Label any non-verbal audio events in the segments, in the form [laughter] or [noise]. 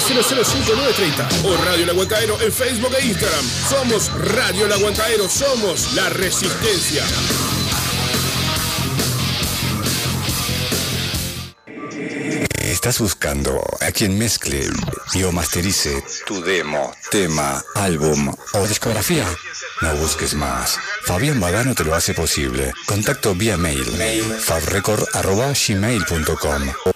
005930 o Radio El en Facebook e Instagram. Somos Radio El somos la resistencia. ¿Estás buscando a quien mezcle y o masterice tu demo, tema, álbum o discografía? No busques más. Fabián Badano te lo hace posible. Contacto vía mail, fabrecord.gmail.com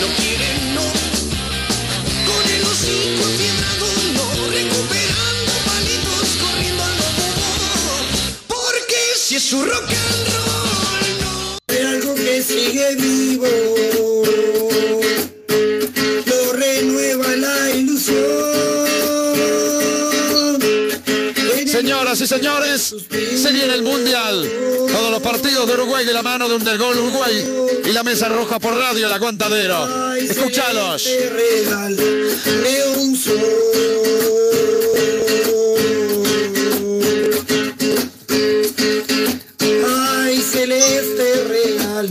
No quiere no Con el hocico fiebrado no Recuperando palitos corriendo al lobo Porque si es su rock and roll no algo que sigue vivo, señores, se viene el Mundial. Todos los partidos de Uruguay de la mano de un del gol Uruguay y la mesa roja por radio El Aguantadero. Sol. Ay, celeste real.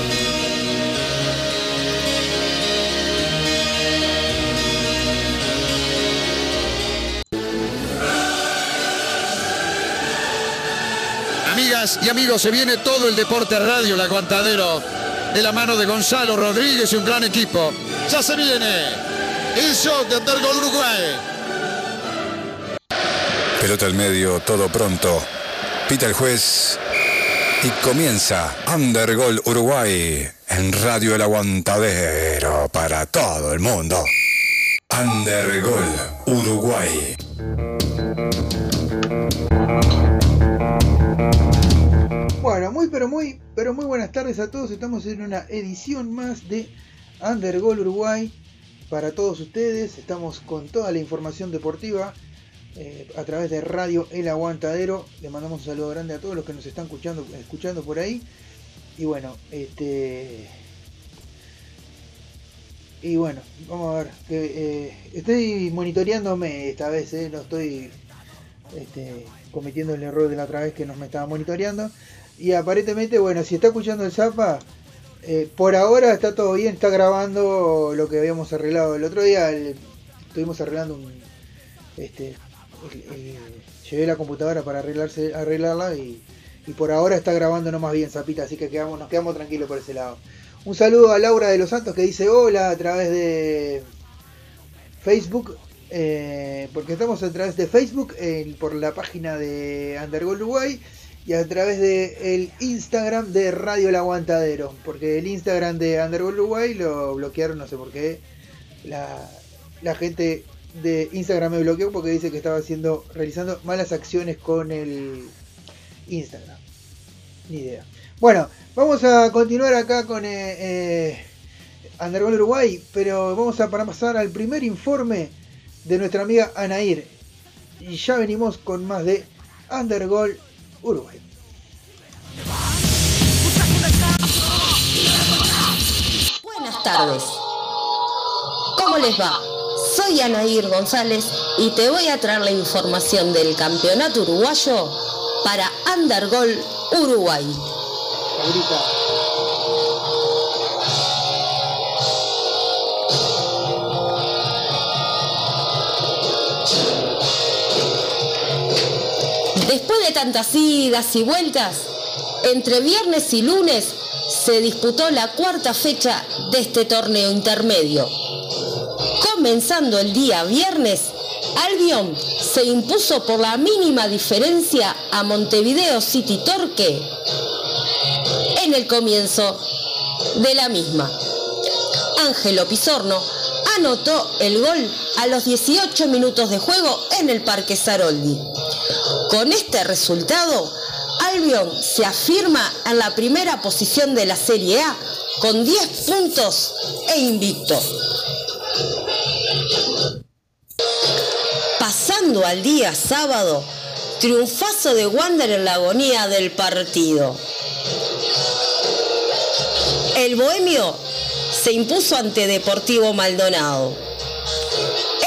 Y amigos, se viene todo el deporte radio, el aguantadero, de la mano de Gonzalo Rodríguez y un gran equipo. Ya se viene el show de Undergol Uruguay. Pelota al medio, todo pronto. Pita el juez y comienza Undergol Uruguay en Radio El Aguantadero para todo el mundo. Undergol Uruguay. Muy pero muy, pero muy buenas tardes a todos. Estamos en una edición más de Undergol Uruguay para todos ustedes. Estamos con toda la información deportiva eh, a través de Radio El Aguantadero. Le mandamos un saludo grande a todos los que nos están escuchando, escuchando por ahí. Y bueno, este. Y bueno, vamos a ver. Que, eh, estoy monitoreándome esta vez, eh, no estoy este, cometiendo el error de la otra vez que nos me estaba monitoreando. Y aparentemente, bueno, si está escuchando el Zapa, eh, por ahora está todo bien, está grabando lo que habíamos arreglado. El otro día estuvimos arreglando un. Este, llevé la computadora para arreglarse, arreglarla y, por ahora está grabando nomás bien, Zapita, así que quedamos, nos quedamos tranquilos por ese lado. Un saludo a Laura de los Santos que dice hola a través de Facebook, eh, porque estamos a través de Facebook por la página de Undergol Uruguay y a través de el Instagram de Radio El Aguantadero, porque el Instagram de Undergol Uruguay lo bloquearon, no sé por qué. La, la gente de Instagram me bloqueó porque dice que estaba haciendo, realizando malas acciones con el Instagram. Ni idea. Bueno, vamos a continuar acá con eh, eh, Uruguay, pero vamos a pasar al primer informe de nuestra amiga Anair. Y ya venimos con más de Undergol Uruguay. Buenas tardes. ¿Cómo les va? Soy Anair González y te voy a traer la información del campeonato uruguayo para Undergol Uruguay. Ahorita. Después de tantas idas y vueltas, entre viernes y lunes se disputó la cuarta fecha de este torneo intermedio. Comenzando el día viernes, Albion se impuso por la mínima diferencia a Montevideo City Torque en el comienzo de la misma. Ángelo Pizorno anotó el gol a los 18 minutos de juego en el Parque Saroldi. Con este resultado, Albion se afirma en la primera posición de la Serie A con 10 puntos e invicto. Pasando al día sábado, triunfazo de Wander en la agonía del partido. El bohemio se impuso ante Deportivo Maldonado.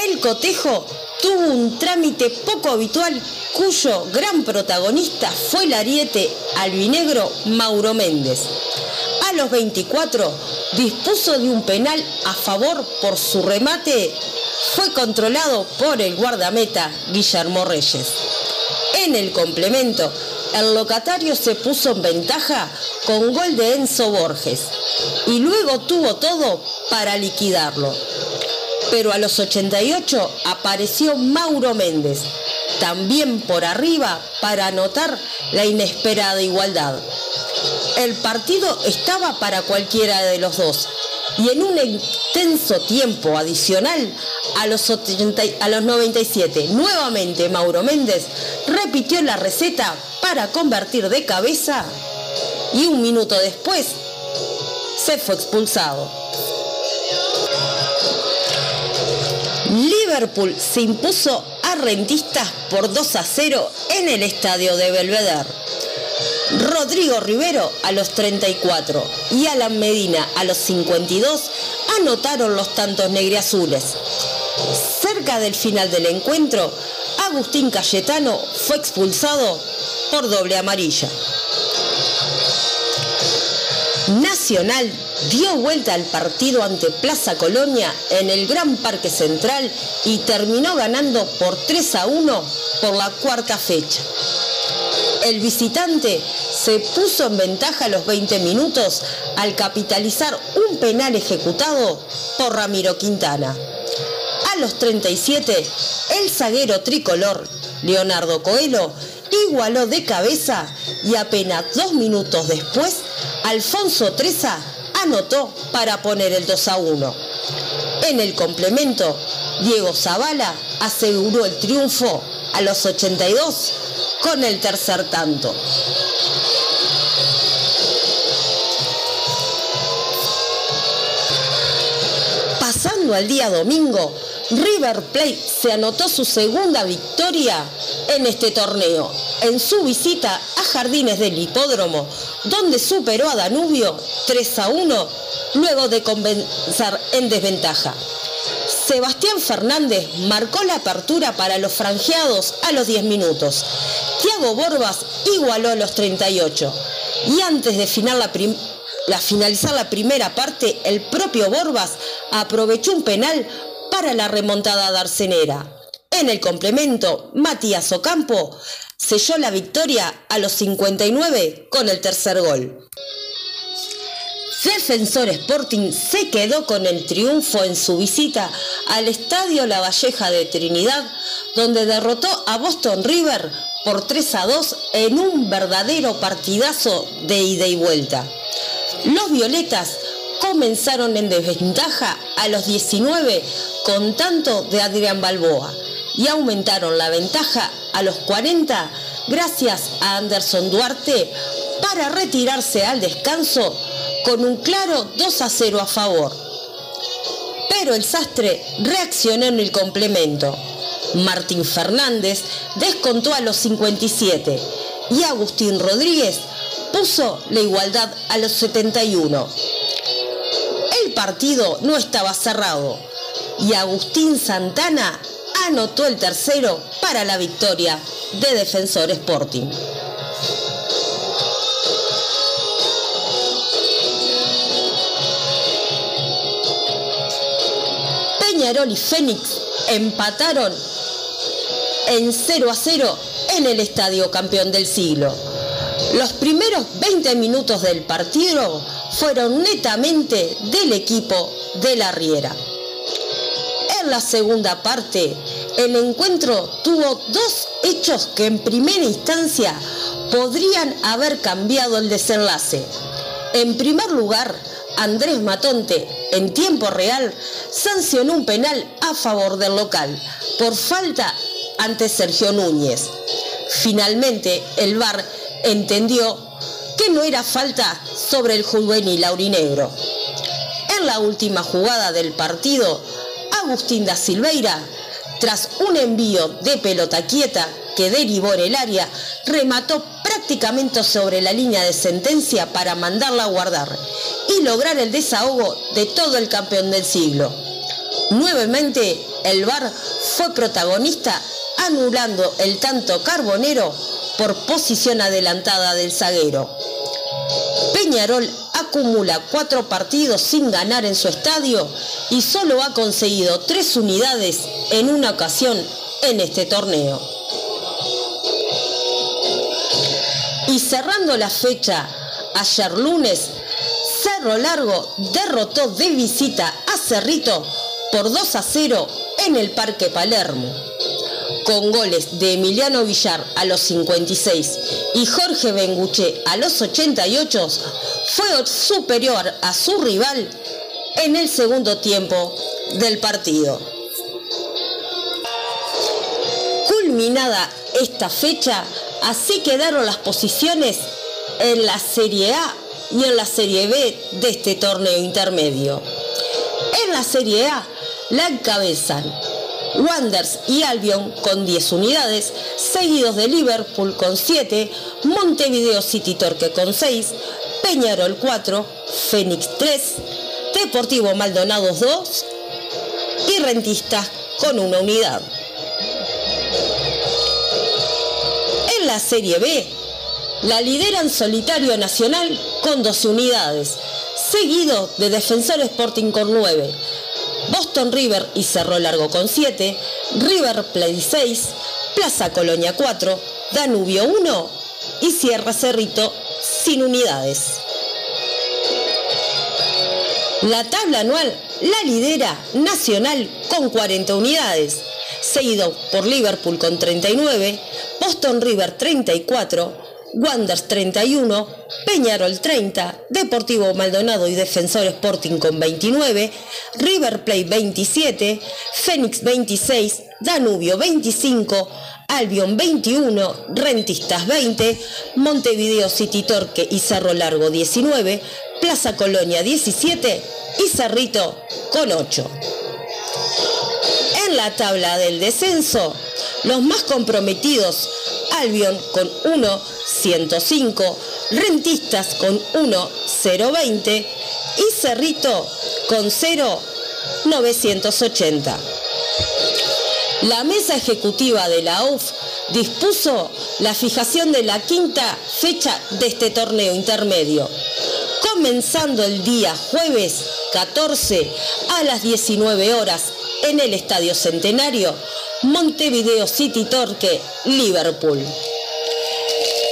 El cotejo tuvo un trámite poco habitual cuyo gran protagonista fue el ariete albinegro Mauro Méndez. A los 24 dispuso de un penal a favor por su remate, fue controlado por el guardameta Guillermo Reyes. En el complemento, el locatario se puso en ventaja con gol de Enzo Borges y luego tuvo todo para liquidarlo. Pero a los 88 apareció Mauro Méndez, también por arriba para anotar la inesperada igualdad. El partido estaba para cualquiera de los dos y en un intenso tiempo adicional a los, 80 a los 97 nuevamente Mauro Méndez repitió la receta para convertir de cabeza y un minuto después se fue expulsado. Liverpool se impuso a Rentistas por 2 a 0 en el estadio de Belvedere. Rodrigo Rivero a los 34 y Alan Medina a los 52 anotaron los tantos negriazules. Cerca del final del encuentro, Agustín Cayetano fue expulsado por doble amarilla. Nacional dio vuelta al partido ante Plaza Colonia en el Gran Parque Central y terminó ganando por 3 a 1 por la cuarta fecha. El visitante se puso en ventaja a los 20 minutos al capitalizar un penal ejecutado por Ramiro Quintana. A los 37, el zaguero tricolor Leonardo Coelho igualó de cabeza y apenas dos minutos después, Alfonso Treza anotó para poner el 2 a 1. En el complemento, Diego Zavala aseguró el triunfo a los 82 con el tercer tanto. Pasando al día domingo, River Plate se anotó su segunda victoria en este torneo, en su visita a Jardines del Hipódromo, donde superó a Danubio 3 a 1 luego de comenzar en desventaja. Sebastián Fernández marcó la apertura para los franjeados a los 10 minutos. Thiago Borbas igualó a los 38. Y antes de finalizar la primera parte, el propio Borbas aprovechó un penal para la remontada darcenera. En el complemento, Matías Ocampo selló la victoria a los 59 con el tercer gol. Defensor Sporting se quedó con el triunfo en su visita al Estadio La Valleja de Trinidad, donde derrotó a Boston River por 3 a 2 en un verdadero partidazo de ida y vuelta. Los violetas comenzaron en desventaja a los 19 con tanto de Adrián Balboa y aumentaron la ventaja a los 40 gracias a Anderson Duarte para retirarse al descanso con un claro 2 a 0 a favor. Pero el sastre reaccionó en el complemento. Martín Fernández descontó a los 57 y Agustín Rodríguez puso la igualdad a los 71. Partido no estaba cerrado y Agustín Santana anotó el tercero para la victoria de Defensor Sporting. Peñarol y Fénix empataron en 0 a 0 en el estadio campeón del siglo. Los primeros 20 minutos del partido fueron netamente del equipo de la Riera. En la segunda parte, el encuentro tuvo dos hechos que en primera instancia podrían haber cambiado el desenlace. En primer lugar, Andrés Matonte, en tiempo real, sancionó un penal a favor del local por falta ante Sergio Núñez. Finalmente, el VAR entendió que no era falta sobre el juvenil laurinegro. En la última jugada del partido, Agustín da Silveira, tras un envío de pelota quieta que derivó en el área, remató prácticamente sobre la línea de sentencia para mandarla a guardar y lograr el desahogo de todo el campeón del siglo. Nuevamente, el VAR fue protagonista anulando el tanto carbonero por posición adelantada del zaguero. Peñarol acumula cuatro partidos sin ganar en su estadio y solo ha conseguido tres unidades en una ocasión en este torneo. Y cerrando la fecha, ayer lunes, Cerro Largo derrotó de visita a Cerrito por 2 a 0 en el Parque Palermo con goles de Emiliano Villar a los 56 y Jorge Benguche a los 88, fue superior a su rival en el segundo tiempo del partido. Culminada esta fecha, así quedaron las posiciones en la Serie A y en la Serie B de este torneo intermedio. En la Serie A la encabezan Wanders y Albion con 10 unidades, seguidos de Liverpool con 7, Montevideo City Torque con 6, Peñarol 4, Fénix 3, Deportivo Maldonado 2 y Rentistas con una unidad. En la Serie B, la lideran Solitario Nacional con 12 unidades, seguido de Defensor Sporting con 9, Boston River y Cerro Largo con 7, River Plate 6, Plaza Colonia 4, Danubio 1 y Sierra Cerrito sin unidades. La tabla anual la lidera Nacional con 40 unidades, seguido por Liverpool con 39, Boston River 34, Wanders 31, Peñarol 30, Deportivo Maldonado y Defensor Sporting con 29, River Plate 27, Fénix 26, Danubio 25, Albion 21, Rentistas 20, Montevideo City Torque y Cerro Largo 19, Plaza Colonia 17 y Cerrito con 8. En la tabla del descenso, los más comprometidos, Albion con 1, 105, Rentistas con 1, 020 y Cerrito con 0, 980. La mesa ejecutiva de la UF dispuso la fijación de la quinta fecha de este torneo intermedio, comenzando el día jueves 14 a las 19 horas en el Estadio Centenario, Montevideo City Torque, Liverpool.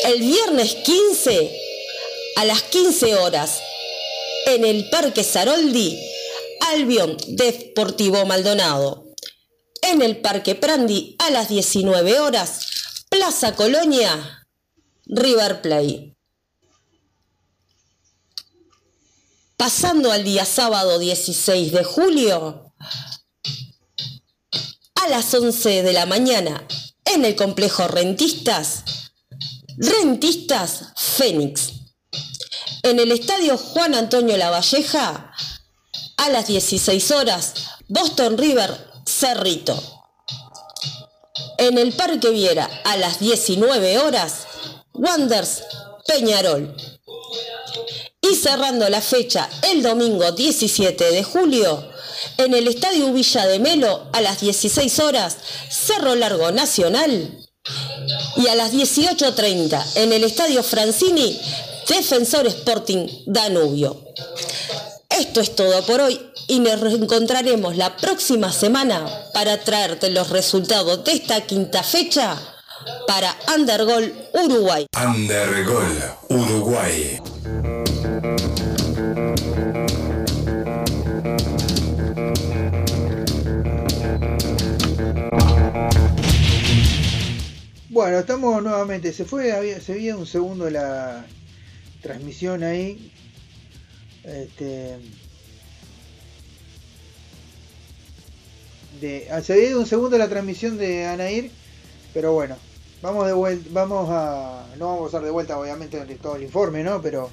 El viernes 15 a las 15 horas en el Parque Saroldi, Albion Deportivo Maldonado. En el Parque Prandi a las 19 horas, Plaza Colonia, River Play. Pasando al día sábado 16 de julio, a las 11 de la mañana, en el complejo Rentistas, Rentistas Fénix. En el estadio Juan Antonio Lavalleja, a las 16 horas, Boston River Cerrito. En el Parque Viera, a las 19 horas, Wanders Peñarol. Y cerrando la fecha el domingo 17 de julio, en el Estadio Villa de Melo, a las 16 horas, Cerro Largo Nacional. Y a las 18.30 en el Estadio Francini, Defensor Sporting Danubio. Esto es todo por hoy y nos reencontraremos la próxima semana para traerte los resultados de esta quinta fecha para Undergol Uruguay. Undergol Uruguay. Bueno, estamos nuevamente. Se fue, había, se veía un segundo la transmisión ahí. Este, de, ah, se había ido un segundo la transmisión de Anair, pero bueno, vamos de vuelta, vamos a, no vamos a dar de vuelta obviamente todo el informe, ¿no? Pero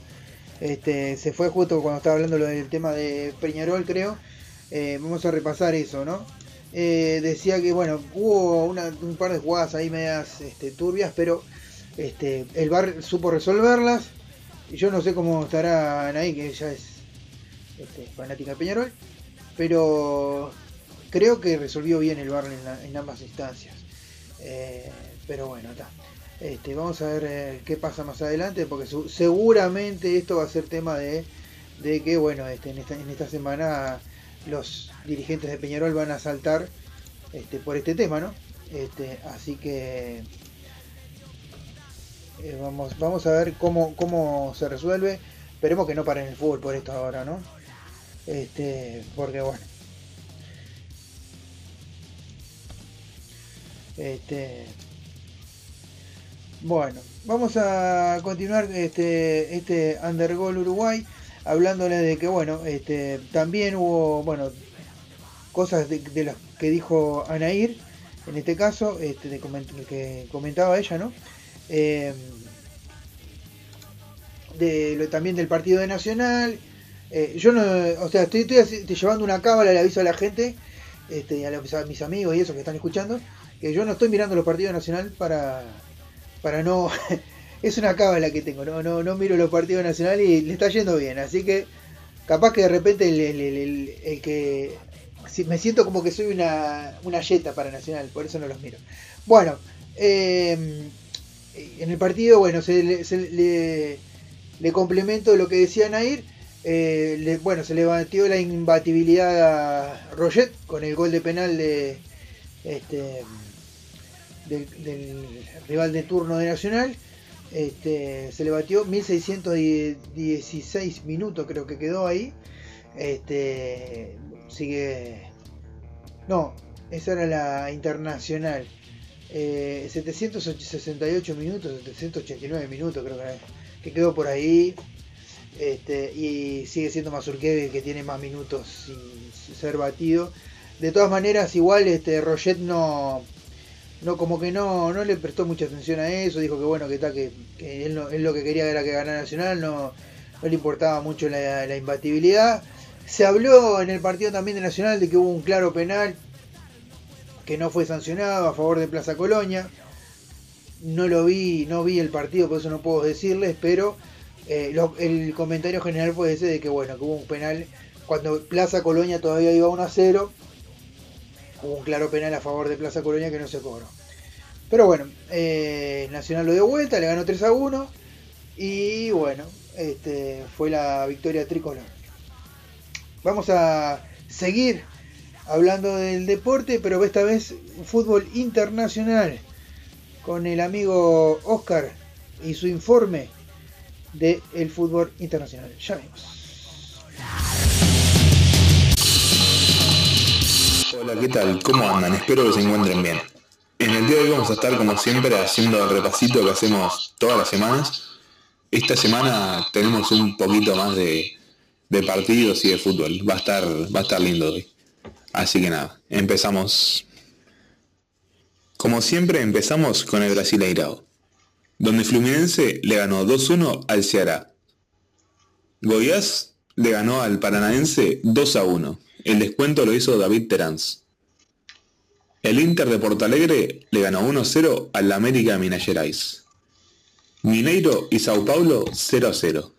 este, se fue justo cuando estaba hablando del tema de Peñarol, creo. Eh, vamos a repasar eso, ¿no? Eh, decía que bueno, hubo un par de jugadas ahí medias este, turbias, pero este, el bar supo resolverlas. Yo no sé cómo estará Anaí, que ella es este, fanática de Peñarol, pero creo que resolvió bien el bar en, ambas instancias. Eh, pero bueno, está. Vamos a ver eh, qué pasa más adelante, porque seguramente esto va a ser tema de, de que, bueno, en esta semana los dirigentes de Peñarol van a saltar este, por este tema, ¿no? Este, así que eh, vamos, vamos a ver cómo, cómo se resuelve. Esperemos que no paren el fútbol por esto ahora, ¿no? Este, porque bueno. Este, bueno, vamos a continuar este, este Undergol Uruguay hablándole de que bueno, este, también hubo bueno cosas de, de las que dijo Anair, en este caso, este, de que comentaba ella, ¿no? Eh, de lo- también del partido de Nacional. Eh, yo no, o sea, estoy, estoy estoy llevando una cábala, le aviso a la gente este, a, los- mis amigos y esos que están escuchando, que yo no estoy mirando los partidos nacional para, para no... [laughs] es una cábala que tengo, no, no, no miro los partidos nacionales y le está yendo bien, así que capaz que de repente el que... me siento como que soy una, una yeta para Nacional, por eso no los miro. Bueno, eh, en el partido, bueno, se le, se le- le complemento lo que decía Nair. eh, bueno, se le batió la imbatibilidad a Roget con el gol de penal de este del, del rival de turno de Nacional. Este, se le batió 1616 minutos, creo que quedó ahí. Este, sigue. No, esa era la internacional. Eh, 768 minutos, 789 minutos creo que, que quedó por ahí. Este, y sigue siendo Mazurkevi que tiene más minutos sin ser batido. De todas maneras, igual este Roget no, no como que no, no le prestó mucha atención a eso, dijo que bueno, que está que, que él, no- él lo que quería era que ganara Nacional, no, no le importaba mucho la, la imbatibilidad. Se habló en el partido también de Nacional de que hubo un claro penal que no fue sancionado a favor de Plaza Colonia. No lo vi, no vi el partido, por eso no puedo decirles, pero eh, el comentario general fue ese de que bueno, que hubo un penal cuando Plaza Colonia todavía iba 1 a 0. Hubo un claro penal a favor de Plaza Colonia que no se cobró. Pero bueno, eh, Nacional lo dio vuelta, le ganó 3 a 1. Y bueno, este, fue la victoria tricolor. Vamos a seguir hablando del deporte, pero esta vez fútbol internacional. Con el amigo Oscar y su informe del el fútbol internacional. Ya vemos. Hola, ¿qué tal? ¿Cómo andan? Espero que se encuentren bien. En el día de hoy vamos a estar como siempre haciendo el repasito que hacemos todas las semanas. Esta semana tenemos un poquito más de, de partidos y de fútbol. Va a estar, va a estar lindo hoy. Así que nada, empezamos. Como siempre empezamos con el Brasileirao, donde Fluminense le ganó 2-1 al Ceará. Goiás le ganó al Paranaense 2 a 1. El descuento lo hizo David Terans. El Inter de Porto Alegre le ganó 1-0 al América Minas Gerais. Mineiro y Sao Paulo 0 a 0.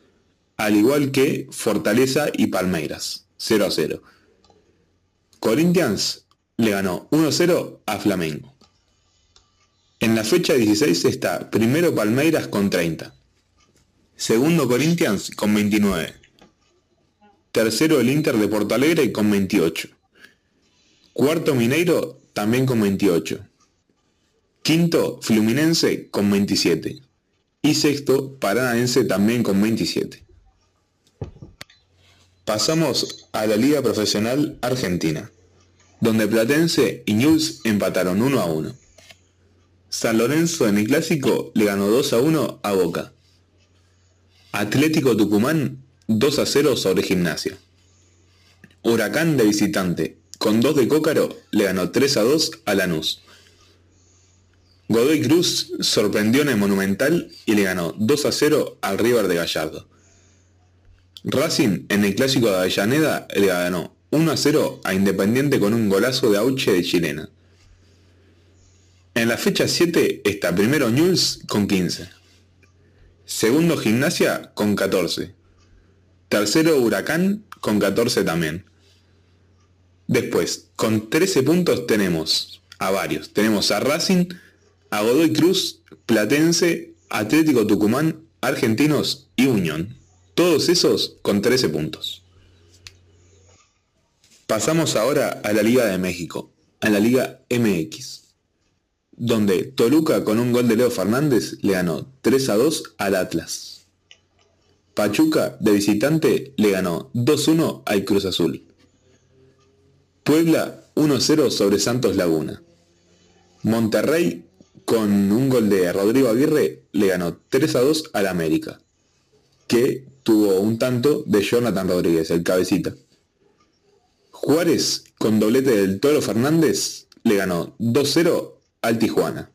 Al igual que Fortaleza y Palmeiras 0 a 0. Corinthians le ganó 1-0 a Flamengo. En la fecha 16 está primero Palmeiras con 30. Segundo Corinthians con 29. Tercero el Inter de Porto Alegre con 28. Cuarto Mineiro también con 28. Quinto Fluminense con 27. Y sexto Paranaense también con 27. Pasamos a la Liga Profesional Argentina, donde Platense y News empataron 1 a 1. San Lorenzo en el clásico le ganó 2 a 1 a Boca. Atlético Tucumán 2 a 0 sobre Gimnasia. Huracán de visitante, con 2 de Cócaro, le ganó 3 a 2 a Lanús. Godoy Cruz sorprendió en el Monumental y le ganó 2 a 0 al River de Gallardo. Racing en el clásico de Avellaneda le ganó 1 a 0 a Independiente con un golazo de Auche de chilena. En la fecha 7 está primero Newell's con 15. Segundo Gimnasia con 14. Tercero Huracán con 14 también. Después, con 13 puntos tenemos a varios. Tenemos a Racing, a Godoy Cruz, Platense, Atlético Tucumán, Argentinos y Unión. Todos esos con 13 puntos. Pasamos ahora a la Liga de México, a la Liga MX, donde Toluca con un gol de Leo Fernández le ganó 3 a 2 al Atlas. Pachuca de visitante le ganó 2-1 al Cruz Azul. Puebla 1-0 sobre Santos Laguna. Monterrey con un gol de Rodrigo Aguirre le ganó 3-2 al América, que tuvo un tanto de Jonathan Rodríguez, el cabecita. Juárez con doblete del Toro Fernández le ganó 2-0 al Tijuana.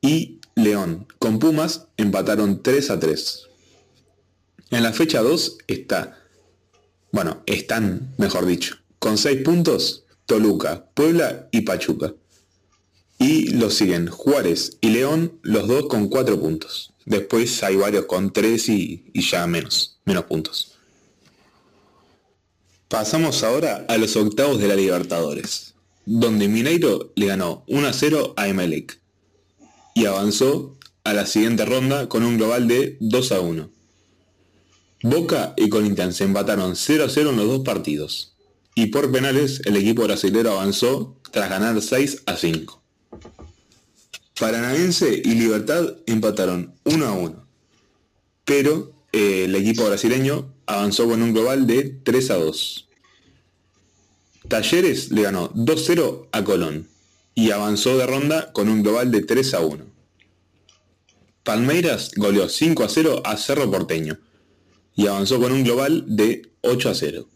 Y León con Pumas empataron 3 a 3. En la fecha 2 está, bueno, están, mejor dicho, con 6 puntos Toluca, Puebla y Pachuca. Y los siguen Juárez y León, los dos con cuatro puntos. Después hay varios con tres y, y ya menos, menos puntos. Pasamos ahora a los octavos de la Libertadores, donde Mineiro le ganó 1 a 0 a Emelec y avanzó a la siguiente ronda con un global de 2 a 1. Boca y Corinthians se empataron 0 a 0 en los dos partidos y por penales el equipo brasilero avanzó tras ganar 6 a 5. Paranaense y Libertad empataron 1 a 1, pero eh, el equipo brasileño avanzó con un global de 3 a 2. Talleres le ganó 2-0 a Colón y avanzó de ronda con un global de 3 a 1. Palmeiras goleó 5 a 0 a Cerro Porteño y avanzó con un global de 8 a 0.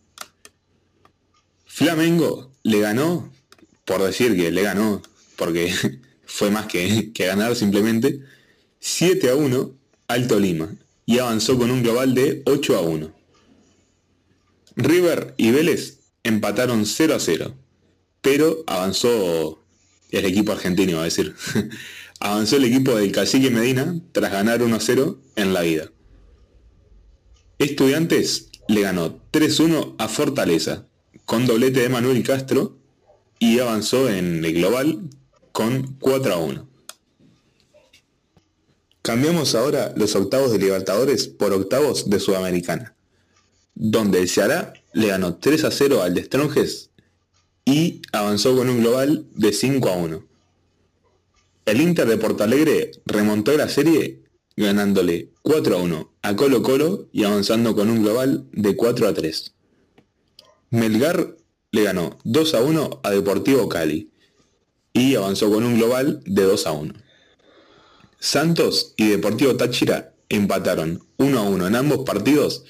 Flamengo le ganó, por decir que le ganó, porque [laughs] fue más que, [laughs] que ganar simplemente, 7 a 1 al Tolima y avanzó con un global de 8 a 1. River y Vélez empataron 0 a 0, pero avanzó el equipo argentino, va a decir. [laughs] avanzó el equipo del Cacique Medina tras ganar 1 a 0 en la vida. Estudiantes le ganó 3-1 a Fortaleza, con doblete de Manuel Castro, y avanzó en el global con 4 a 1. Cambiamos ahora los octavos de Libertadores por octavos de Sudamericana, donde el Ceará le ganó 3 a 0 al de Stronges y avanzó con un global de 5 a 1. El Inter de Porto Alegre remontó la serie ganándole 4 a 1 a Colo Colo y avanzando con un global de 4 a 3. Melgar le ganó 2 a 1 a Deportivo Cali y avanzó con un global de 2 a 1. Santos y Deportivo Táchira empataron 1 a 1 en ambos partidos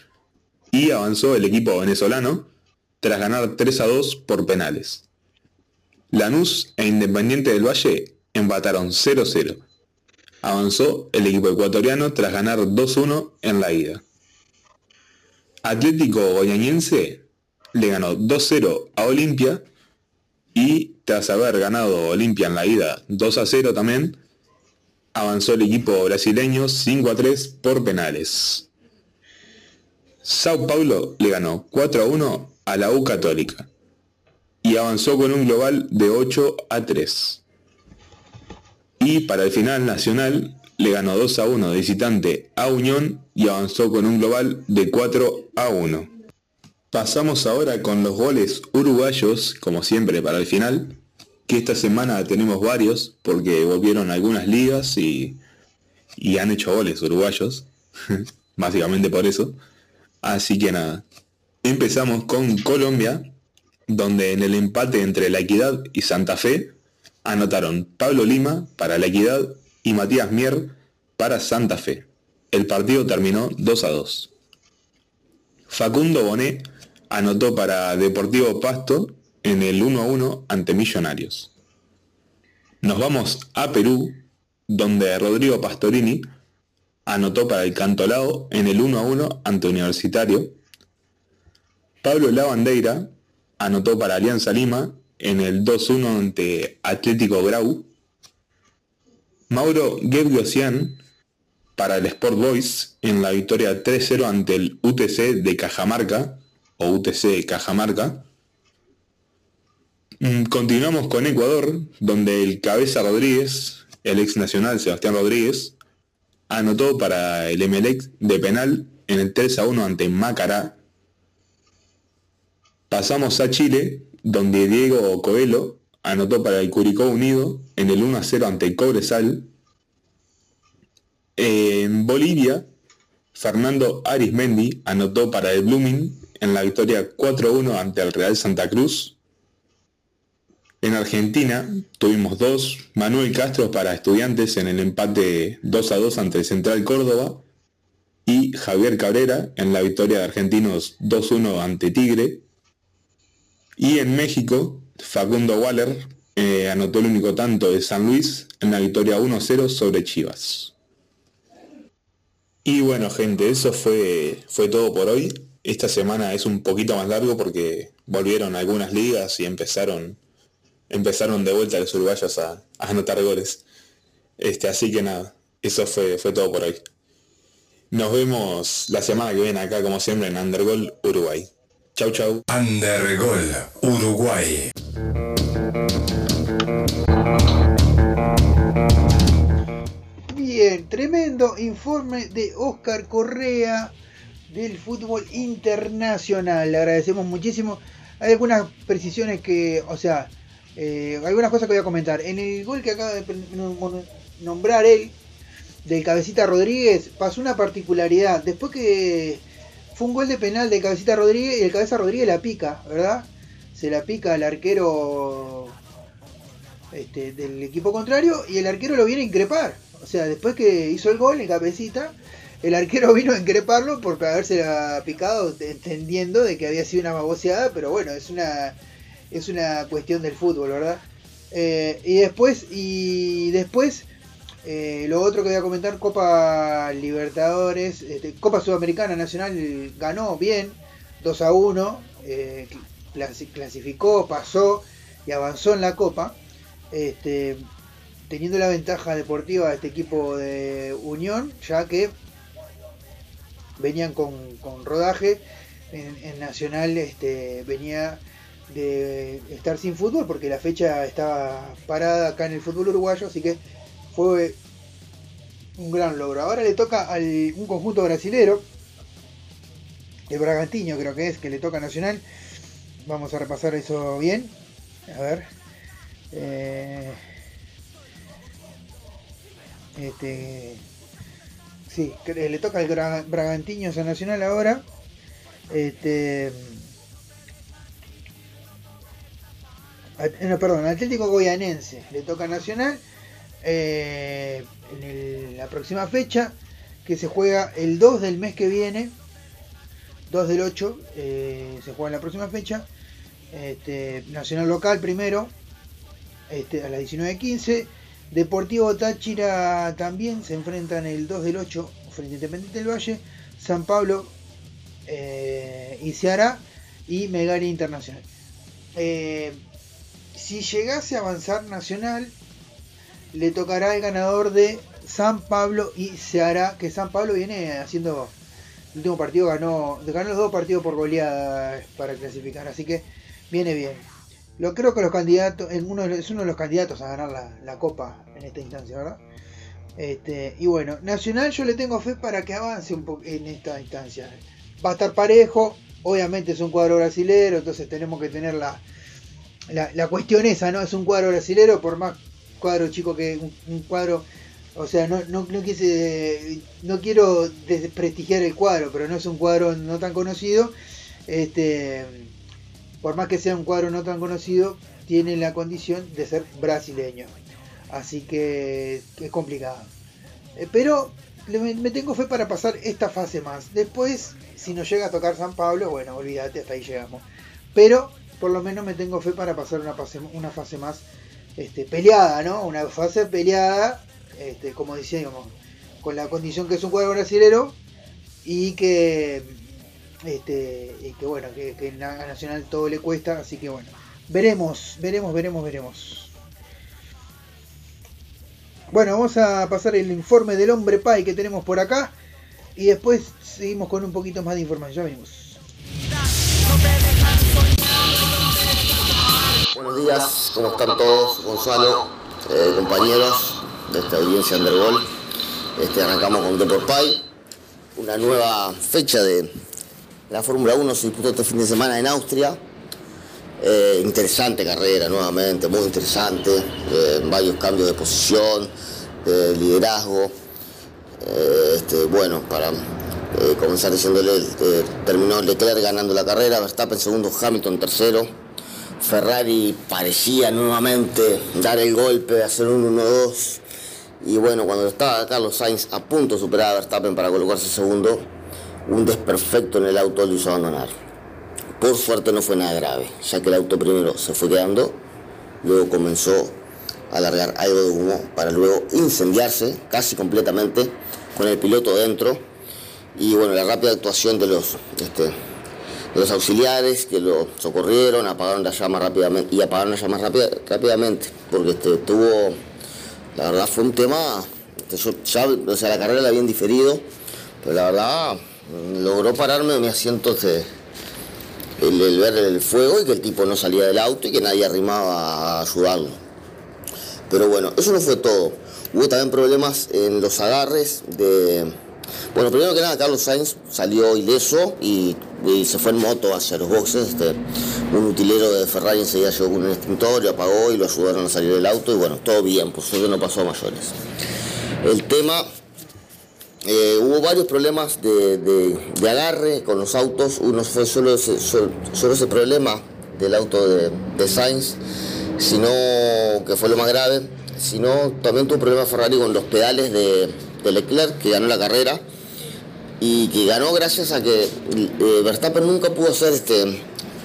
y avanzó el equipo venezolano tras ganar 3 a 2 por penales. Lanús e Independiente del Valle empataron 0-0. Avanzó el equipo ecuatoriano tras ganar 2-1 en la ida. Atlético Goyañense le ganó 2-0 a Olimpia y tras haber ganado Olimpia en la ida 2-0 también, avanzó el equipo brasileño 5 a 3 por penales. Sao Paulo le ganó 4 a 1 a la U Católica y avanzó con un global de 8 a 3. Y para el final nacional le ganó 2 a 1 de visitante a Unión y avanzó con un global de 4 a 1. Pasamos ahora con los goles uruguayos, como siempre para el final, que esta semana tenemos varios porque volvieron algunas ligas y, y han hecho goles uruguayos, [laughs] básicamente por eso. Así que nada, empezamos con Colombia, donde en el empate entre La Equidad y Santa Fe anotaron Pablo Lima para La Equidad y Matías Mier para Santa Fe. El partido terminó 2 a 2. Facundo Bonet anotó para Deportivo Pasto en el 1 a 1 ante Millonarios. Nos vamos a Perú, donde Rodrigo Pastorini anotó para el Cantolao en el 1 a 1 ante Universitario. Pablo Lavandeira anotó para Alianza Lima en el 2-1 ante Atlético Grau. Mauro Gebgosian para el Sport Boys en la victoria 3-0 ante el UTC de Cajamarca o UTC Cajamarca. Mm, continuamos con Ecuador, donde el cabeza Rodríguez, el ex nacional Sebastián Rodríguez, anotó para el Emelec de penal en el 3 a 1 ante Macará. Pasamos a Chile, donde Diego Coelho anotó para el Curicó Unido en el 1 a 0 ante Cobresal. En Bolivia, Fernando Arismendi anotó para el Blooming en la victoria 4-1 ante el Real Santa Cruz. En Argentina tuvimos dos, Manuel Castro para estudiantes en el empate 2-2 ante Central Córdoba y Javier Cabrera en la victoria de Argentinos 2-1 ante Tigre. Y en México, Facundo Waller eh, anotó el único tanto de San Luis en la victoria 1-0 sobre Chivas. Y bueno gente, eso fue todo por hoy. Esta semana es un poquito más largo porque volvieron algunas ligas y empezaron, empezaron de vuelta los uruguayos a, a anotar goles. Este, así que nada, eso fue, fue todo por hoy. Nos vemos la semana que viene acá, como siempre, en Undergol Uruguay. Chau, chau. Undergol Uruguay. Bien, tremendo informe de Oscar Correa del fútbol internacional. Le agradecemos muchísimo. Hay algunas precisiones que, o sea, eh, algunas cosas que voy a comentar. En el gol que acaba de nombrar él, del Cabecita Rodríguez, pasó una particularidad. Después que fue un gol de penal de Cabecita Rodríguez y el Cabeza Rodríguez la pica, ¿verdad? Se la pica al arquero este, del equipo contrario y el arquero lo viene a increpar. O sea, después que hizo el gol, el Cabecita, el arquero [laughs] vino a increparlo por haberse picado, entendiendo de que había sido una baboseada, pero bueno, es una, es una cuestión del fútbol, ¿verdad? Eh, y después, y después eh, lo otro que voy a comentar, Copa Libertadores, este, Copa Sudamericana Nacional ganó bien, 2 a 1, eh, clasificó, pasó y avanzó en la Copa, este, teniendo la ventaja deportiva de este equipo de Unión, ya que venían con, rodaje, en, Nacional este, venía de estar sin fútbol porque la fecha estaba parada acá en el fútbol uruguayo, así que fue un gran logro. Ahora le toca a un conjunto brasilero, el Bragantino creo que es, que le toca a Nacional. Vamos a repasar eso bien. A ver. Eh, este, sí, le toca al Bragantino a Nacional ahora. Este, no, perdón, Atlético Goyanense le toca Nacional eh, en la próxima fecha, que se juega el 2 del mes que viene, 2 del 8, eh, se juega en la próxima fecha. Este, Nacional local primero, este, a las 19.15. Deportivo Táchira también se enfrentan el 2 del 8 frente a Independiente del Valle. San Pablo eh, y Ceará y Megari Internacional. si llegase a avanzar Nacional, le tocará el ganador de San Pablo y se hará que San Pablo viene haciendo el último partido ganó ganó los dos partidos por goleada para clasificar así que viene bien lo creo que los candidatos es uno de los candidatos a ganar la, copa en esta instancia verdad este, y bueno Nacional yo le tengo fe para que avance un poco en esta instancia. Va a estar parejo obviamente es un cuadro brasilero entonces tenemos que tener la, la, la cuestión esa no es un cuadro brasilero por más cuadro chico que un, cuadro, o sea, no, no, no, quise, no quiero desprestigiar el cuadro, pero no es un cuadro no tan conocido. Este, por más que sea un cuadro no tan conocido, tiene la condición de ser brasileño. Así que es complicado. Eh, pero me tengo fe para pasar esta fase más. Después, si nos llega a tocar San Pablo, bueno, olvídate, hasta ahí llegamos. Pero por lo menos me tengo fe para pasar una fase, más este, peleada, ¿no? Una fase peleada, este, como decíamos, con la condición que es un cuadro brasilero y que, este, y que bueno, que, que a Nacional todo le cuesta, así que bueno, veremos, veremos, veremos, veremos. Bueno, vamos a pasar el informe del hombre Pai que tenemos por acá y después seguimos con un poquito más de información. Ya venimos. Buenos días, ¿cómo están todos? Gonzalo, eh, compañeros de esta audiencia Undergol. Este, arrancamos con Deportpay, una nueva fecha de la Fórmula 1 se disputó este fin de semana en Austria. Eh, interesante carrera nuevamente, muy interesante, eh, varios cambios de posición, de liderazgo. Este, bueno, para comenzar diciéndole, terminó Leclerc ganando la carrera, Verstappen segundo, Hamilton tercero. Ferrari parecía nuevamente dar el golpe, hacer un 1-2. Y bueno, cuando estaba Carlos Sainz a punto de superar a Verstappen para colocarse segundo, un desperfecto en el auto lo hizo abandonar. Por suerte no fue nada grave, ya que el auto primero se fue quedando, luego comenzó a largar algo de humo para luego incendiarse casi completamente con el piloto dentro. Y bueno, la rápida actuación de los este, de los auxiliares que lo socorrieron, apagaron la llama rápidamente y apagaron la llama rápida- rápidamente, porque este, tuvo, la verdad fue un tema, este, o sea, la carrera la habían diferido, pero la verdad logró pararme de mi asiento este, el, ver el fuego y que el tipo no salía del auto y que nadie arrimaba a ayudarlo. Pero bueno, eso no fue todo. Hubo también problemas en los agarres de... Bueno, primero que nada, Carlos Sainz salió ileso y, y se fue en moto hacia los boxes. Este, un utilero de Ferrari enseguida llegó con un extintor, lo apagó y lo ayudaron a salir del auto. Y bueno, todo bien, por suerte no pasó a mayores. El tema eh, hubo varios problemas de, agarre con los autos. Uno fue solo ese, solo, ese problema del auto de, de Sainz, sino que fue lo más grave. Sino también tuvo problema Ferrari con los pedales de, Leclerc, que ganó la carrera. Y que ganó gracias a que eh, Verstappen nunca pudo hacer este.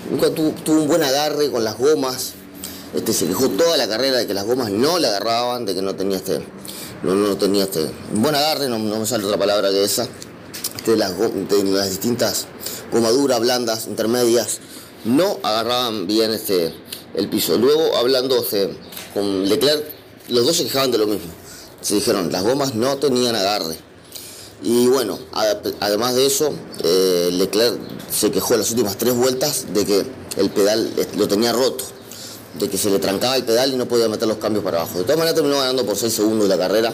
Nunca tu- tuvo un buen agarre con las gomas. Este, se quejó toda la carrera de que las gomas no le agarraban, de que no tenía este, no, no tenía este, buen agarre, no, no me sale otra palabra que esa, de las, de las distintas gomaduras, blandas, intermedias, no agarraban bien este, el piso. Luego, hablando este, con Leclerc, los dos se quejaban de lo mismo. Se dijeron, las gomas no tenían agarre. Y bueno, además de eso, eh, Leclerc se quejó en las últimas tres vueltas de que el pedal eh, lo tenía roto, de que se le trancaba el pedal y no podía meter los cambios para abajo. De todas maneras terminó ganando por 6 segundos la carrera.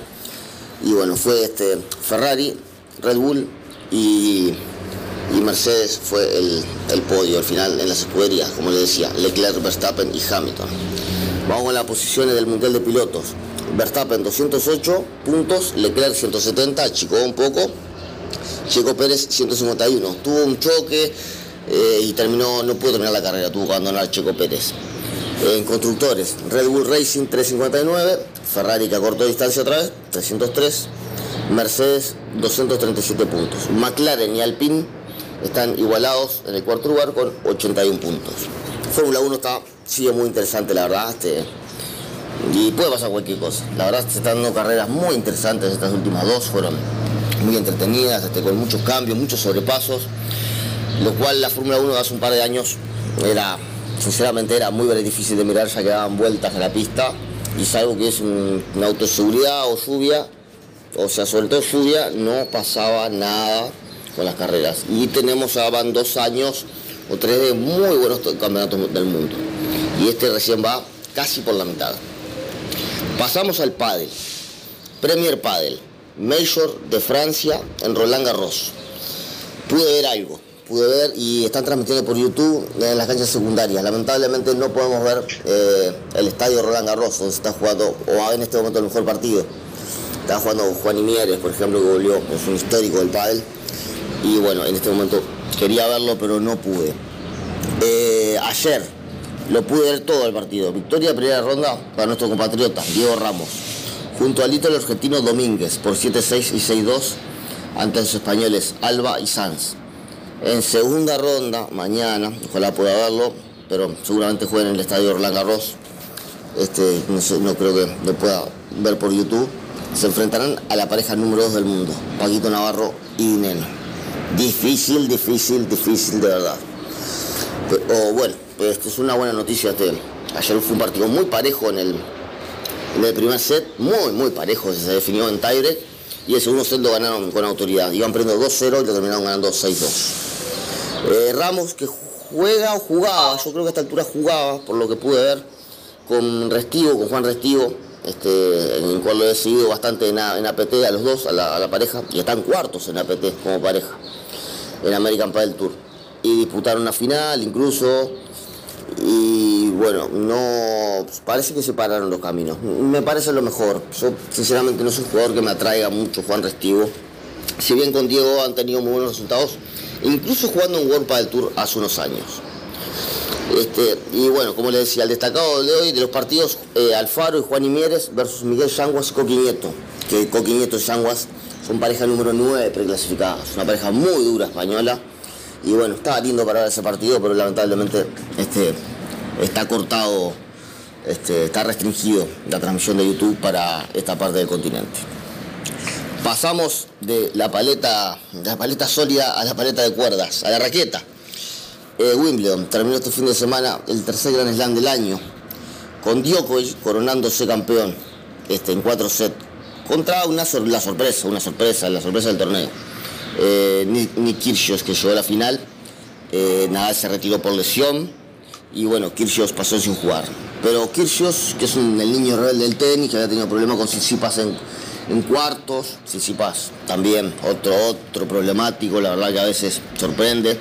Y bueno, fue este Ferrari, Red Bull y, y Mercedes fue el, el podio al final en las escuderías, como le decía, Leclerc, Verstappen y Hamilton. Vamos con las posiciones del Mundial de Pilotos. Verstappen 208 puntos, Leclerc 170, achicó un poco. Checo Pérez 151. Tuvo un choque eh, y terminó, no pudo terminar la carrera, tuvo que abandonar Checo Pérez. En constructores, Red Bull Racing 359, Ferrari que acortó distancia otra vez, 303, Mercedes 237 puntos. McLaren y Alpine están igualados en el cuarto lugar con 81 puntos. Fórmula 1 está, sigue muy interesante, la verdad. Este, y puede pasar cualquier cosa. La verdad se están dando carreras muy interesantes, estas últimas dos fueron muy entretenidas, este, con muchos cambios, muchos sobrepasos, lo cual la Fórmula 1 de hace un par de años era, sinceramente era muy difícil de mirar, ya que daban vueltas a la pista y salvo que es un, un auto de seguridad o lluvia, o sea, sobre todo lluvia, no pasaba nada con las carreras. Y tenemos ya van dos años o tres de muy buenos to- campeonatos del mundo. Y este recién va casi por la mitad. Pasamos al pádel. Premier Padel, Major de Francia en Roland Garros. Pude ver algo, pude ver y están transmitiendo por YouTube en las canchas secundarias. Lamentablemente no podemos ver eh, el estadio Roland Garros, donde está jugando, o en este momento el mejor partido. Está jugando Juan Mieres, por ejemplo, que volvió, es un histórico del pádel. Y bueno, en este momento quería verlo, pero no pude. Eh, ayer lo pude ver todo el partido. Victoria primera ronda para nuestro compatriota, Diego Ramos. Junto al el argentino Domínguez por 7-6 y 6-2 ante los españoles Alba y Sanz. En segunda ronda, mañana, ojalá pueda verlo, pero seguramente jueguen en el estadio Roland Garros. Este, no, creo que lo pueda ver por YouTube. Se enfrentarán a la pareja número 2 del mundo, Paquito Navarro y Neno. Difícil, difícil, difícil de verdad. Pero bueno, pues esta es una buena noticia. Este, ayer fue un partido muy parejo en el, en primer set, muy, muy parejo, se definió en tiebreak. Y el segundo set lo ganaron con autoridad. Iban perdiendo 2-0 y lo terminaron ganando 6-2. Eh, Ramos que juega o jugaba, yo creo que a esta altura jugaba, por lo que pude ver, con Restivo, con Juan Restivo, este, en el cual lo he seguido bastante en, APT a los dos, a la, a la pareja, y están cuartos en APT como pareja, en American Padel Tour. Y disputaron una final incluso, y bueno, no parece que separaron los caminos. Me parece lo mejor. Yo sinceramente no soy un jugador que me atraiga mucho Juan Restivo. Si bien con Diego han tenido muy buenos resultados, incluso jugando en World Padel Tour hace unos años. Este, y bueno, como les decía, el destacado de hoy de los partidos eh, Alfaro y Juan Imieres versus Miguel Yanguas y Coqui Nieto, que Coqui Nieto y Yanguas son pareja número 9 preclasificadas, una pareja muy dura española. Y bueno, estaba lindo para ver ese partido, pero lamentablemente este, está cortado, este, está restringido la transmisión de YouTube para esta parte del continente. Pasamos de la paleta, de la paleta sólida a la paleta de cuerdas, a la raqueta. Eh, Wimbledon terminó este fin de semana el tercer Grand Slam del año, con Djokovic coronándose campeón este, en cuatro sets, contra una sorpresa, una sorpresa, la sorpresa del torneo. Eh, Nick, Kyrgios, que llegó a la final, eh, Nadal se retiró por lesión y bueno, Kyrgios pasó sin jugar. Pero Kyrgios, que es el niño rebelde del tenis, que había tenido problemas con Tsitsipas en, en cuartos, Tsitsipas también, otro, otro problemático, la verdad que a veces sorprende,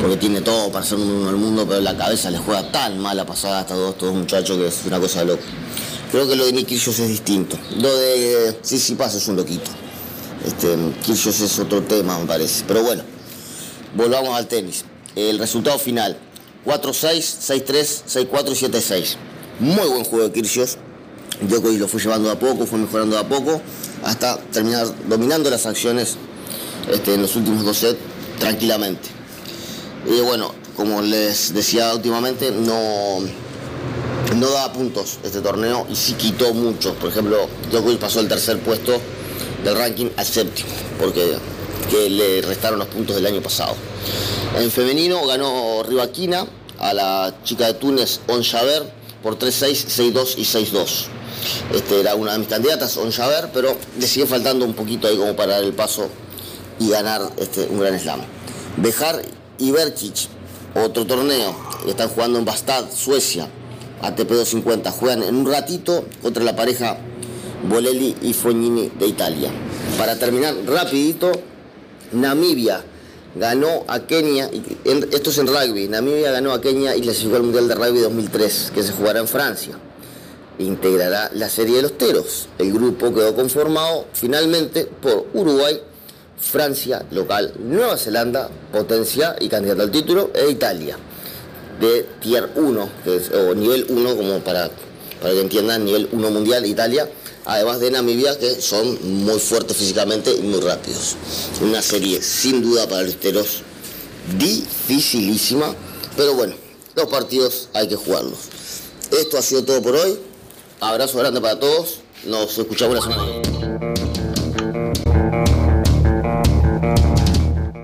porque tiene todo para ser un uno del mundo, pero la cabeza le juega tan mala pasada a estos dos, estos dos muchachos que es una cosa de loco. Creo que lo de Nick Kyrgios es distinto. Lo de Tsitsipas es un loquito. Este, Kyrgios es otro tema, me parece. Pero bueno, volvamos al tenis. El resultado final, 4-6, 6-3, 6-4 y 7-6. Muy buen juego de Kyrgios. Djokovic lo fue llevando de a poco, fue mejorando de a poco, hasta terminar dominando las acciones este, en los últimos dos sets tranquilamente. Y bueno, como les decía últimamente, no, no daba puntos este torneo y sí quitó muchos. Por ejemplo, Djokovic pasó el tercer puesto del ranking al séptimo, porque que le restaron los puntos del año pasado. En femenino ganó Rivaquina a la chica de Túnez, On por 3-6, 6-2 y 6-2. Este era una de mis candidatas, On Javer, pero le sigue faltando un poquito ahí como para dar el paso y ganar este, un gran slam. Bejar y Berkic, otro torneo, están jugando en Bastad, Suecia, ATP 250. Juegan en un ratito contra la pareja Bolelli y Fognini de Italia. Para terminar rapidito, Namibia ganó a Kenia, esto es en rugby, Namibia ganó a Kenia y clasificó al Mundial de Rugby 2003, que se jugará en Francia. Integrará la serie de los teros. El grupo quedó conformado finalmente por Uruguay, Francia, local, Nueva Zelanda, potencia y candidato al título, e Italia, de tier 1, que es- o nivel 1, como para, para que entiendan, nivel 1 mundial, Italia, además de Namibia, que son muy fuertes físicamente y muy rápidos. Una serie sin duda para los teros dificilísima, pero bueno, los partidos hay que jugarlos. Esto ha sido todo por hoy. Abrazo grande para todos. Nos escuchamos la semana.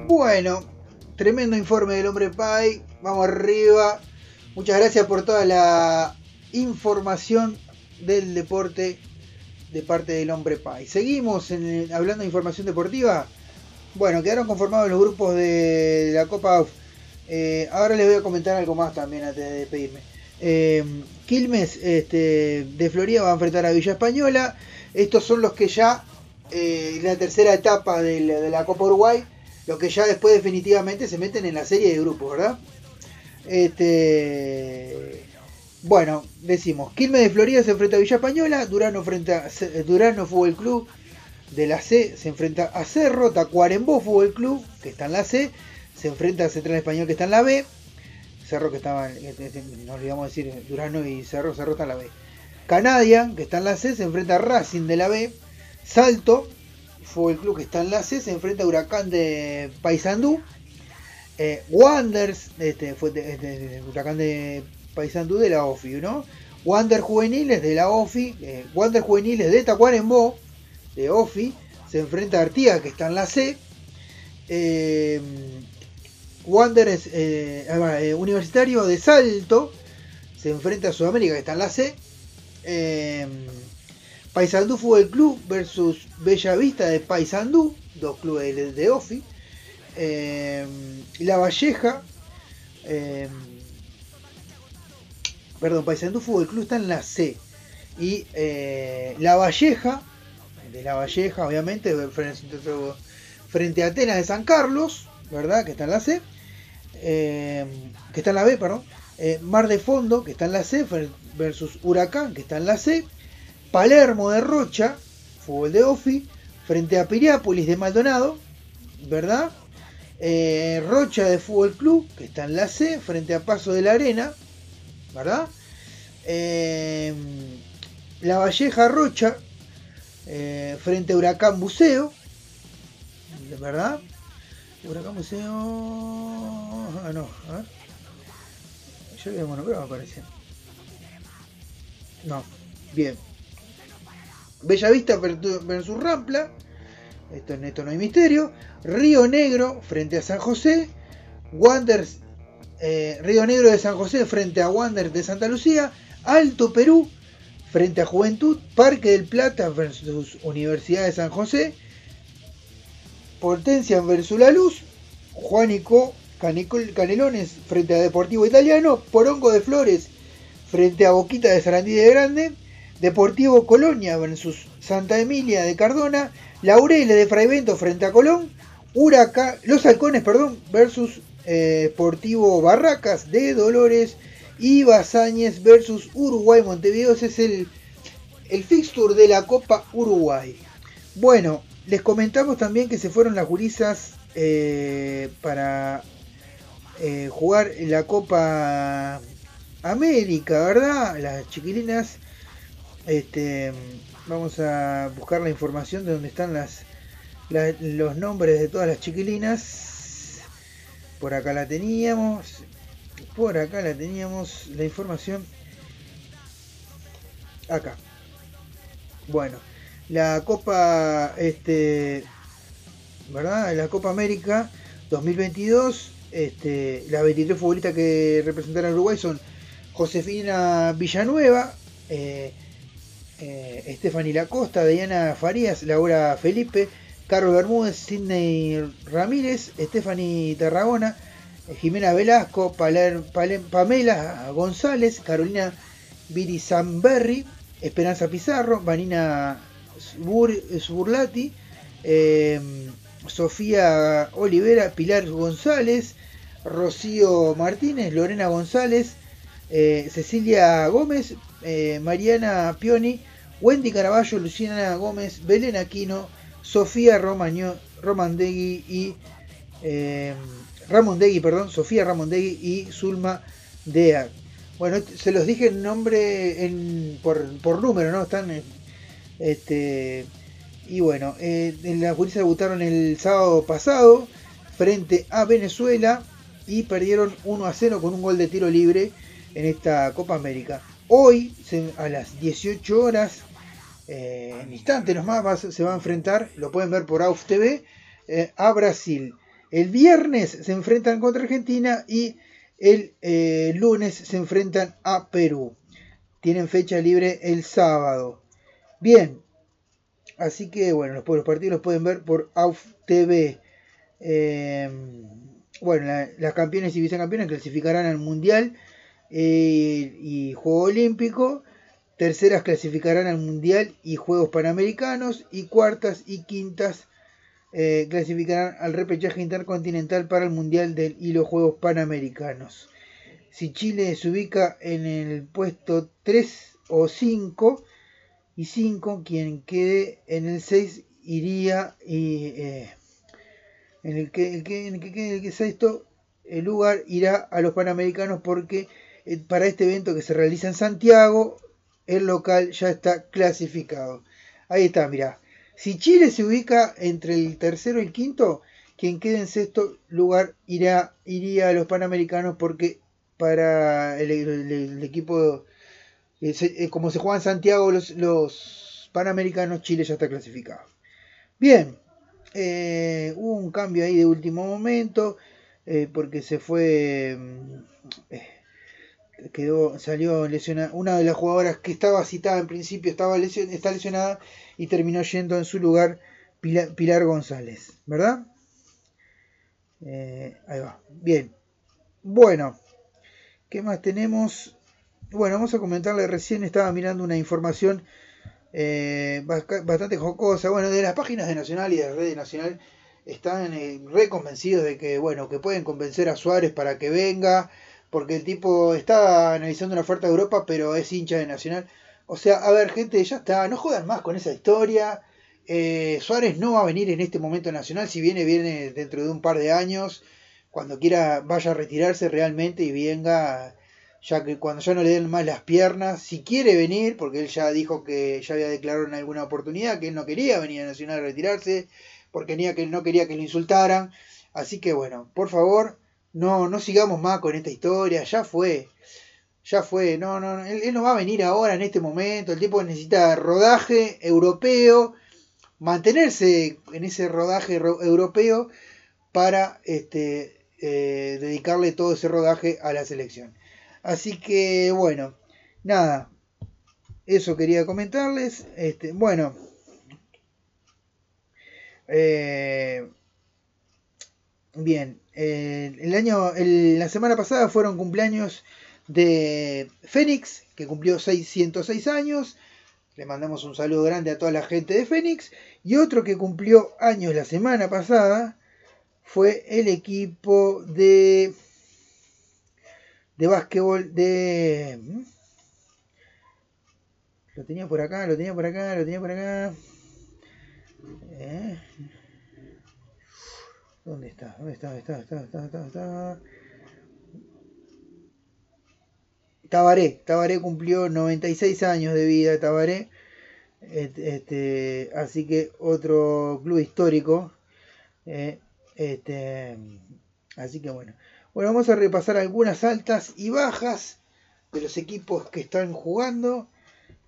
Bueno, tremendo informe del hombre Pai. Vamos arriba. Muchas gracias por toda la información del deporte de parte del hombre Pai. Seguimos hablando de información deportiva. Bueno, quedaron conformados los grupos de la Copa. Eh, ahora les voy a comentar algo más también antes de despedirme. Eh, Quilmes este, de Florida va a enfrentar a Villa Española. Estos son los que ya, eh, la tercera etapa del- de la Copa Uruguay, los que ya después definitivamente se meten en la serie de grupos, ¿verdad? Este, bueno, decimos, Quilmes de Florida se enfrenta a Villa Española, Durano, frente a, Durano Fútbol Club de la C se enfrenta a Cerro, Tacuarembó Fútbol Club, que está en la C, se enfrenta a Central Español, que está en la B, Cerro que estaba, en- este, no olvidamos decir, Durano y Cerro, Cerro está en la B. Canadian, que está en la C, se enfrenta a Racing de la B, Salto, Fútbol Club que está en la C, se enfrenta a Huracán de Paysandú, eh, Wanders, este, fue Huracán de Paysandú de la OFI, ¿no? Wander Juveniles de la OFI, eh, Wander Juveniles de Tacuarembó, de OFI, se enfrenta a Artigas que está en la C, eh, Wanderers eh, ah, eh, Universitario de Salto se enfrenta a Sudamérica que está en la C. Eh, Paysandú Fútbol Club versus Bella Vista de Paysandú, dos clubes de, de OFI. Eh, la Valleja, eh, perdón, Paysandú Fútbol Club está en la C. Y eh, La Valleja, de La Valleja, obviamente, frente, frente a Atenas de San Carlos, ¿verdad? Que está en la C. Eh, que está en la B, perdón. Eh, Mar de Fondo, que está en la C, versus Huracán, que está en la C. Palermo de Rocha, fútbol de Ofi, frente a Piriápolis de Maldonado, ¿verdad? Eh, Rocha de Fútbol Club, que está en la C, frente a Paso de la Arena, ¿verdad? La Valleja Rocha, frente a Huracán Buceo, ¿verdad? Huracán Buceo. Ah, no, a ver. Yo monograma parece. No, bien. Bellavista versus Rampla. Esto, en esto no hay misterio. Río Negro frente a San José. Wanderers eh, Río Negro de San José frente a Wander de Santa Lucía, Alto Perú frente a Juventud, Parque del Plata versus Universidad de San José, Potencia versus La Luz, Juanico Canelones frente a Deportivo Italiano, Porongo de Flores frente a Boquita de Sarandí de Grande, Deportivo Colonia versus Santa Emilia de Cardona, Laureles de Fraivento frente a Colón, Huraca, Los Halcones perdón, versus eh, Deportivo Barracas de Dolores y Basáñez versus Uruguay Montevideo. Ese es el, el fixture de la Copa Uruguay. Bueno, les comentamos también que se fueron las gurisas eh, para eh, jugar la Copa América, ¿verdad? Las chiquilinas. Este, vamos a buscar la información de dónde están los nombres de todas las chiquilinas. Por acá la teníamos. Por acá la teníamos la información. Acá. Bueno, la Copa este ¿verdad? La Copa América 2022, este, las 23 futbolistas que representaron a Uruguay son Josefina Villanueva, eh, eh, Stephanie Lacosta, Diana Farías, Laura Felipe, Carlos Bermúdez, Sidney Ramírez, Stephanie Tarragona, Jimena Velasco, Pamela González, Carolina Virizamberri, Esperanza Pizarro, Vanina Sbur- Sburlati, eh, Sofía Olivera, Pilar González, Rocío Martínez, Lorena González, eh, Cecilia Gómez, eh, Mariana Pioni, Wendy Caraballo, Luciana Gómez, Belén Aquino, Sofía Romaño, Romandegui y eh, Ramondegui, perdón, Sofía Ramondegui y Zulma Dea. Bueno, se los dije en nombre por, por número, ¿no? Están este y bueno, eh, en la justicia debutaron el sábado pasado frente a Venezuela y perdieron 1 a 0 con un gol de tiro libre en esta Copa América. Hoy, a las 18 horas, eh, en instantes nomás, se va a enfrentar, lo pueden ver por AUF TV, eh, a Brasil. El viernes se enfrentan contra Argentina y el eh, lunes se enfrentan a Perú. Tienen fecha libre el sábado. Bien, así que bueno, los, los partidos los pueden ver por AUF TV. Eh, bueno, la- las campeones y vicecampeones clasificarán al Mundial eh, y Juego Olímpico. Terceras clasificarán al Mundial y Juegos Panamericanos. Y cuartas y quintas eh, clasificarán al repechaje intercontinental para el Mundial del, y los Juegos Panamericanos. Si Chile se ubica en el puesto 3 o 5 y 5, quien quede en el 6 iría y eh, en el que en el que sexto el lugar irá a los Panamericanos porque eh, para este evento que se realiza en Santiago el local ya está clasificado. Ahí está, mirá. Si Chile se ubica entre el tercero y el quinto, quien quede en sexto lugar irá, iría a los Panamericanos porque para el equipo, eh, eh, como se juega en Santiago los, Panamericanos, Chile ya está clasificado. Bien, eh, hubo un cambio ahí de último momento porque se fue... mm, quedó salió lesionada una de las jugadoras que estaba citada en principio estaba lesion- está lesionada y terminó yendo en su lugar Pilar, Pilar González verdad ahí va. Bien. Bueno qué más tenemos bueno vamos a comentarle recién estaba mirando una información eh, bastante jocosa bueno de las páginas de Nacional y de Red Nacional están eh, re convencidos de que bueno que pueden convencer a Suárez para que venga porque el tipo está analizando una oferta de Europa, pero es hincha de Nacional. O sea, a ver, gente, ya está, no jodan más con esa historia. Eh, Suárez no va a venir en este momento Nacional, si viene, viene dentro de un par de años, cuando quiera vaya a retirarse realmente y venga, ya que cuando ya no le den más las piernas, si quiere venir, porque él ya dijo que ya había declarado en alguna oportunidad que él no quería venir a Nacional a retirarse, porque que, no quería que lo insultaran. Así que bueno, por favor, no, no sigamos más con esta historia, ya fue, ya fue, no, no, él, él no va a venir ahora en este momento, el tipo necesita rodaje europeo, mantenerse en ese rodaje ro- europeo para este, eh, dedicarle todo ese rodaje a la selección. Así que bueno, nada, eso quería comentarles. Este, bueno, eh, bien, el año, la semana pasada fueron cumpleaños de Fénix, que cumplió 606 años. Le mandamos un saludo grande a toda la gente de Fénix. Y otro que cumplió años la semana pasada fue el equipo de de básquetbol de ¿Mm? lo tenía por acá, lo tenía por acá, lo tenía por acá. Eh. ¿Dónde está? ¿Dónde está? ¿Dónde está? ¿Dónde está? ¿Dónde está? ¿Dónde está? Tabaré, Tabaré cumplió 96 años de vida, Tabaré. Este, este, así que otro club histórico. eh, este, así que bueno. Bueno, vamos a repasar algunas altas y bajas de los equipos que están jugando.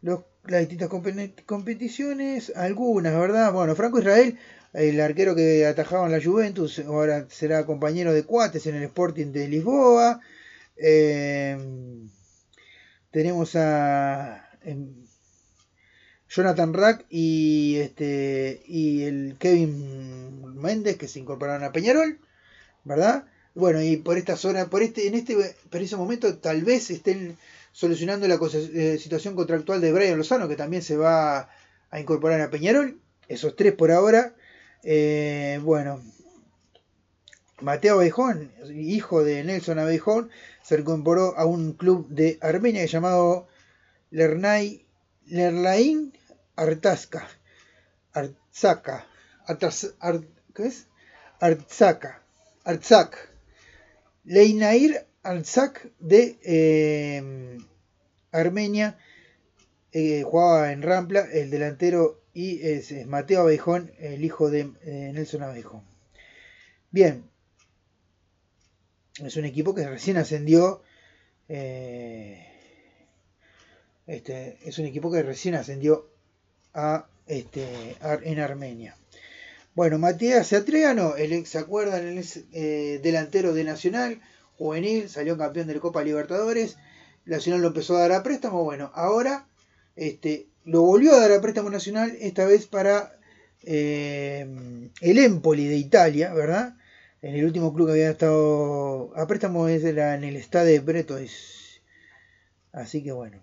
Las distintas compe- competiciones, algunas, ¿verdad? Bueno, Franco Israel, el arquero que atajaba en la Juventus, ahora será compañero de Cuates en el Sporting de Lisboa. Eh, tenemos a em, Jonathan Rack y este y el Kevin Méndez que se incorporaron a Peñarol, ¿verdad? Bueno, y por esta zona, por este, en este momento, tal vez estén solucionando la eh, situación contractual de Brian Lozano, que también se va a incorporar a Peñarol. Esos tres por ahora. Eh, bueno, Mateo Abejón, hijo de Nelson Abejón, se incorporó a un club de Armenia llamado Lernay, Lerlain Artazka. Artsaka. Artas- Ar- ¿Qué es? Artsak. Leinair Artsak de eh, Armenia. eh, jugaba en Rampla, el delantero y es, Mateo Abejón, el hijo de eh, Nelson Abejón. Bien, es un equipo que recién ascendió. eh, este, es un equipo que recién ascendió a, este, en Armenia. Bueno, Matías Atreano, el ex, ¿se acuerdan? El ex, eh, delantero de Nacional, juvenil, salió campeón de la Copa Libertadores. Nacional lo empezó a dar a préstamo. Bueno, ahora este, lo volvió a dar a préstamo Nacional, esta vez para eh, el Empoli de Italia, ¿verdad? En el último club que había estado a préstamo era en el Stade Bretois. Así que bueno.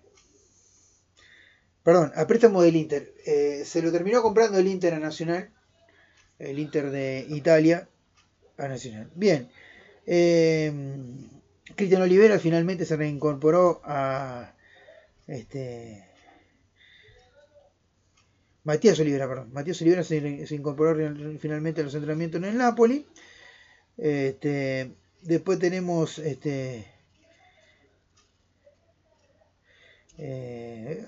Perdón, a préstamo del Inter. Eh, se lo terminó comprando el Inter a Nacional. El Inter de Italia a Nacional. Bien. Eh, Cristian Olivera finalmente se reincorporó a este Matías Olivera, perdón. Matías Olivera se, incorporó finalmente a los entrenamientos en el Napoli. Este, después tenemos este eh,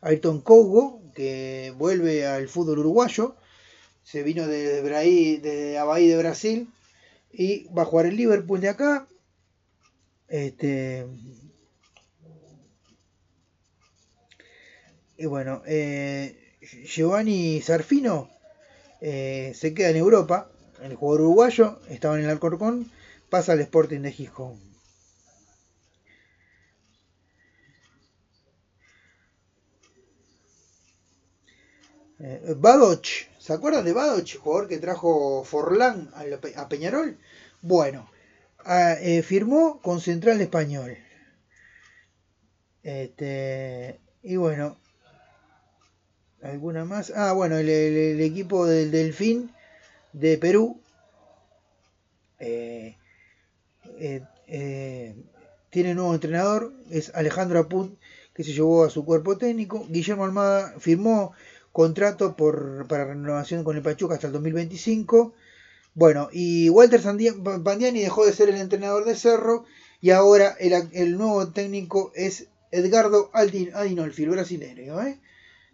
Ayrton Cougo, que vuelve al fútbol uruguayo. Se vino de, Braí, de Abaí de Brasil y va a jugar el Liverpool de acá. Este, y bueno, eh, Giovanni Sarfino eh, se queda en Europa. El jugador uruguayo estaba en el Alcorcón, pasa al Sporting de Gijón. Eh, Badoch, ¿se acuerdan de Badoch? Jugador que trajo Forlán a, Peñarol. Bueno, a- eh, firmó con Central Español. Este, y bueno, ¿alguna más? Ah, bueno, el, equipo del Delfín de Perú eh, eh, tiene nuevo entrenador, es Alejandro Apunt, que se llevó a su cuerpo técnico. Guillermo Almada firmó contrato por, para renovación con el Pachuca hasta el 2025. Bueno, y Walter Bandiani dejó de ser el entrenador de Cerro y ahora el, el nuevo técnico es Edgardo Adinolfi, el brasileño. ¿eh?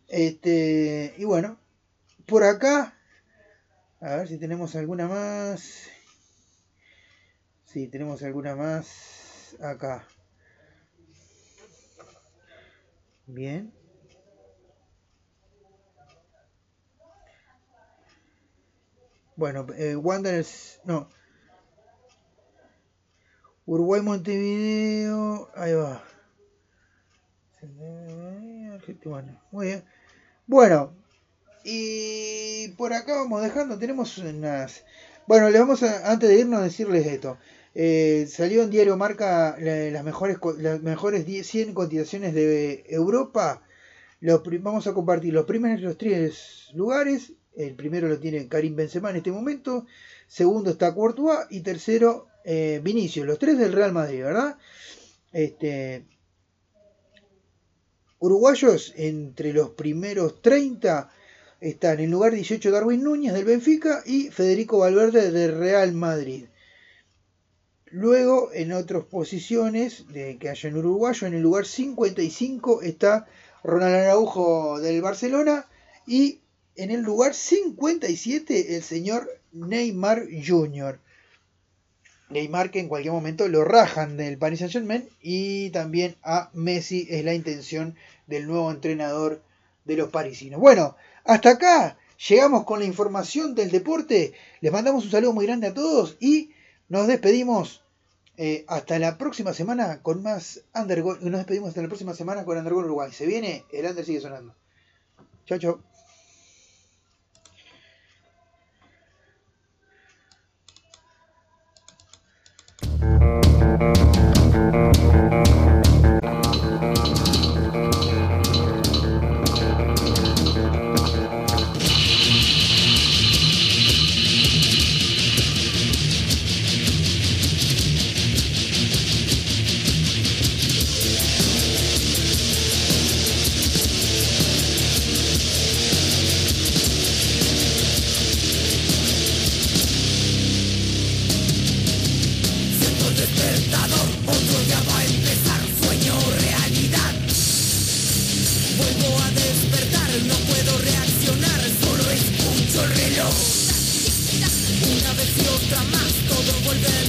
Este, y bueno, por acá, a ver si tenemos alguna más. Sí, tenemos alguna más acá. Bien. Bueno, eh, Wanderers, no. Uruguay, Montevideo. Ahí va. Muy bien. Bueno, y por acá vamos dejando. Tenemos unas. Bueno, les vamos a, antes de irnos, decirles esto. Eh, salió en Diario Marca la- las mejores, las mejores 10 100 cotizaciones de Europa. Los vamos a compartir los primeros tres lugares. El primero lo tiene Karim Benzema en este momento. Segundo está Courtois. Y tercero, eh, Vinicius. Los tres del Real Madrid, ¿verdad? Este, uruguayos, entre los primeros 30 están en lugar 18 Darwin Núñez del Benfica y Federico Valverde del Real Madrid. Luego, en otras posiciones que haya en uruguayo, en el lugar 55 está Ronald Araujo del Barcelona y en el lugar 57 el señor Neymar Jr. Neymar que en cualquier momento lo rajan del Paris Saint Germain y también a Messi es la intención del nuevo entrenador de los parisinos. Bueno, hasta acá llegamos con la información del deporte. Les mandamos un saludo muy grande a todos y nos despedimos eh, hasta la próxima semana con más Undergol. Nos despedimos hasta la próxima semana con Undergol Uruguay. Se viene, el Under sigue sonando. Chao, chao. Thank you. Todo